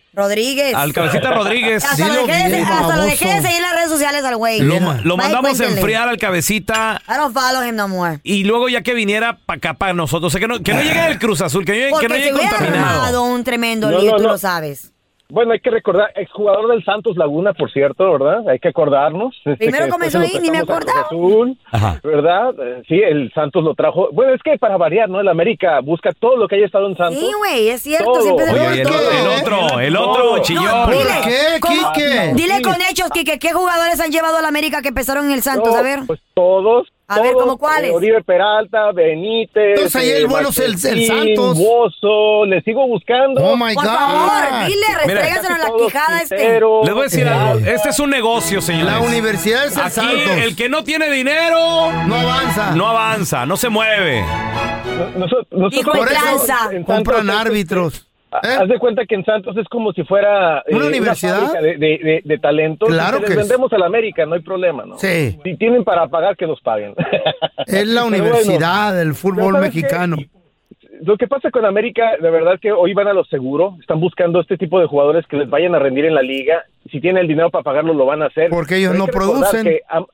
Al Cabecita Rodríguez. Hasta lo dejé, de, bien, hasta lo baboso. dejé de seguir en las redes sociales al güey. Lo, mandamos cuéntenle. enfriar al Cabecita I don't follow him no more. y luego ya que viniera para acá, para nosotros. O sea, que no, que no llegue el Cruz Azul, que, no llegue- que Porque no se llegue hubiera contaminado. armado un tremendo No, lío, no, tú no. lo sabes. Bueno, hay que recordar, exjugador del Santos Laguna, por cierto, ¿verdad? Hay que acordarnos. Primero comenzó ahí, ni me acordaba. Azul, Ajá. ¿verdad? Eh, Sí, el Santos lo trajo. Bueno, es que para variar, ¿no? El América busca todo lo que haya estado en Santos. Sí, güey, es cierto. Todo. Siempre Oye, el, todo. el otro, el otro No, chillón. No, dile, ¿Por qué, ¿cómo- Quique? Dile con hechos, Quique, ¿qué jugadores han llevado a la América que empezaron en el Santos? No, A ver. Pues todos. A ver, todos, ¿cómo cuáles? eh, Oribe Peralta, Benítez. Entonces, ahí el bueno es el- el Santos. Bozo, le sigo buscando. Oh my Por God. favor, dile, Mira. restrégaselo la quijada este. Les voy a decir algo. Este es un negocio, señores. La universidad es el Aquí, Santos. el que no tiene dinero No avanza. no avanza, no se mueve. Nosotros, nosotros Hijo de por tranza. Compran árbitros. ¿Eh? Haz de cuenta que en Santos es como si fuera eh, ¿Una universidad? fábrica de, de, talentos. Claro les que es. vendemos a la América, no hay problema, ¿no? Sí. Si tienen para pagar, que nos paguen. Es la universidad del fútbol mexicano. Lo que pasa con América, de verdad que hoy van a lo seguro. Están buscando este tipo de jugadores que les vayan a rendir en la liga. Si tienen el dinero para pagarlo, lo van a hacer. Porque ellos no producen. que han,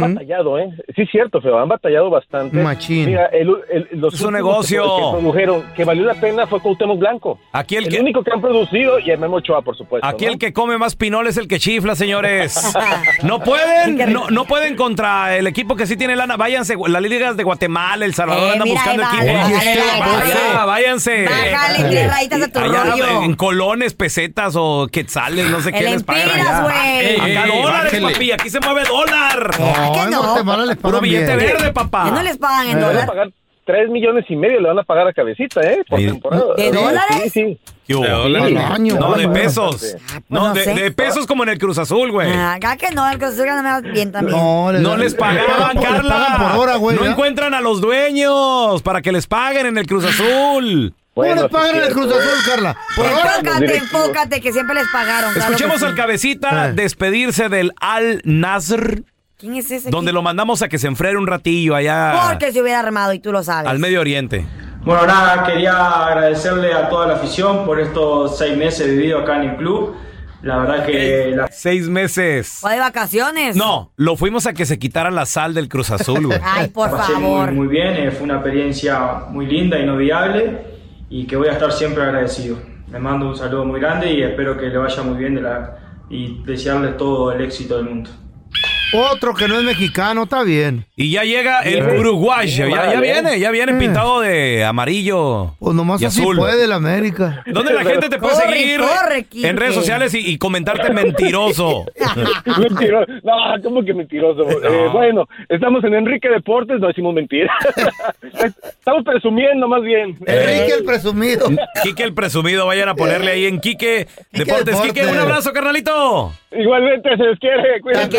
batallado, ¿eh? Sí, es cierto, feo. Han batallado bastante. Machín. Mira, el, el- los Es un negocio. Que, que produjeron, que valió la pena fue Cuauhtémoc Blanco. Aquí el El que, único que han producido y el Memo Ochoa, por supuesto. aquí ¿no? el que come más pinol es el que chifla, señores. No pueden, no, no pueden contra el equipo que sí tiene lana. Váyanse, las ligas de Guatemala, El Salvador Eh, andan mira, buscando va, bájale, este. Allá, váyanse. Bájale, rayitas a tu Allá rollo. en colones, pesetas o quetzales, no sé qué les pagan güey. Acá dólares, papi, aquí se mueve dólar. No, no? Guatemala les Puro billete bien. verde, papá. Ya no les pagan en a dólar. pagar tres millones y medio le van a pagar a Cabecita, ¿eh? Por ¿De- temporada. de dólares? Sí, sí. ¿Qué año. No, de pesos. pues No, no de, sé. de pesos como en el Cruz Azul, güey. Ah, Acá que no, el Cruz Azul gana bien también. No, No les pagaban, Carla. pagan por hora, güey. no encuentran a los dueños para que les paguen en el Cruz Azul. ¿Cómo Bueno, les pagan sí el Cruz Azul, Carla? Por. Enfócate, enfócate, que siempre les pagaron. claro Escuchemos que al sí. cabecita Eh. despedirse del Al Nasr, ¿Quién es ese? donde lo mandamos a que se enfriara un ratillo allá Porque se hubiera armado y tú lo sabes. al Medio Oriente. Bueno, nada, quería agradecerle a toda la afición por estos seis meses vividos acá en el club. La verdad que la Seis meses. ¿O de vacaciones? No, lo fuimos a que se quitara la sal del Cruz Azul, güey. Ay, por pasé favor. muy, muy bien, eh, fue una experiencia muy linda, inolvidable y que voy a estar siempre agradecido. Les mando un saludo muy grande y espero que le vaya muy bien de la, y desearles todo el éxito del mundo. Otro que no es mexicano, está bien. Y ya llega el Bien. uruguayo. Ya, ya Vale. viene, ya viene Eh. pintado de amarillo. Pues nomás y así azul. puede la América. ¿Dónde la gente te puede Corre, seguir corre, Quique. en redes sociales y, y comentarte mentiroso? Mentiroso. No, ¿cómo que mentiroso? Eh, bueno, estamos en Enrique Deportes, no decimos mentira. estamos presumiendo más bien. Enrique el presumido. Quique el presumido, vayan a ponerle ahí en Quique Deportes. Deportes. Quique, un abrazo, carnalito. Igualmente, se les quiere. Cuídense.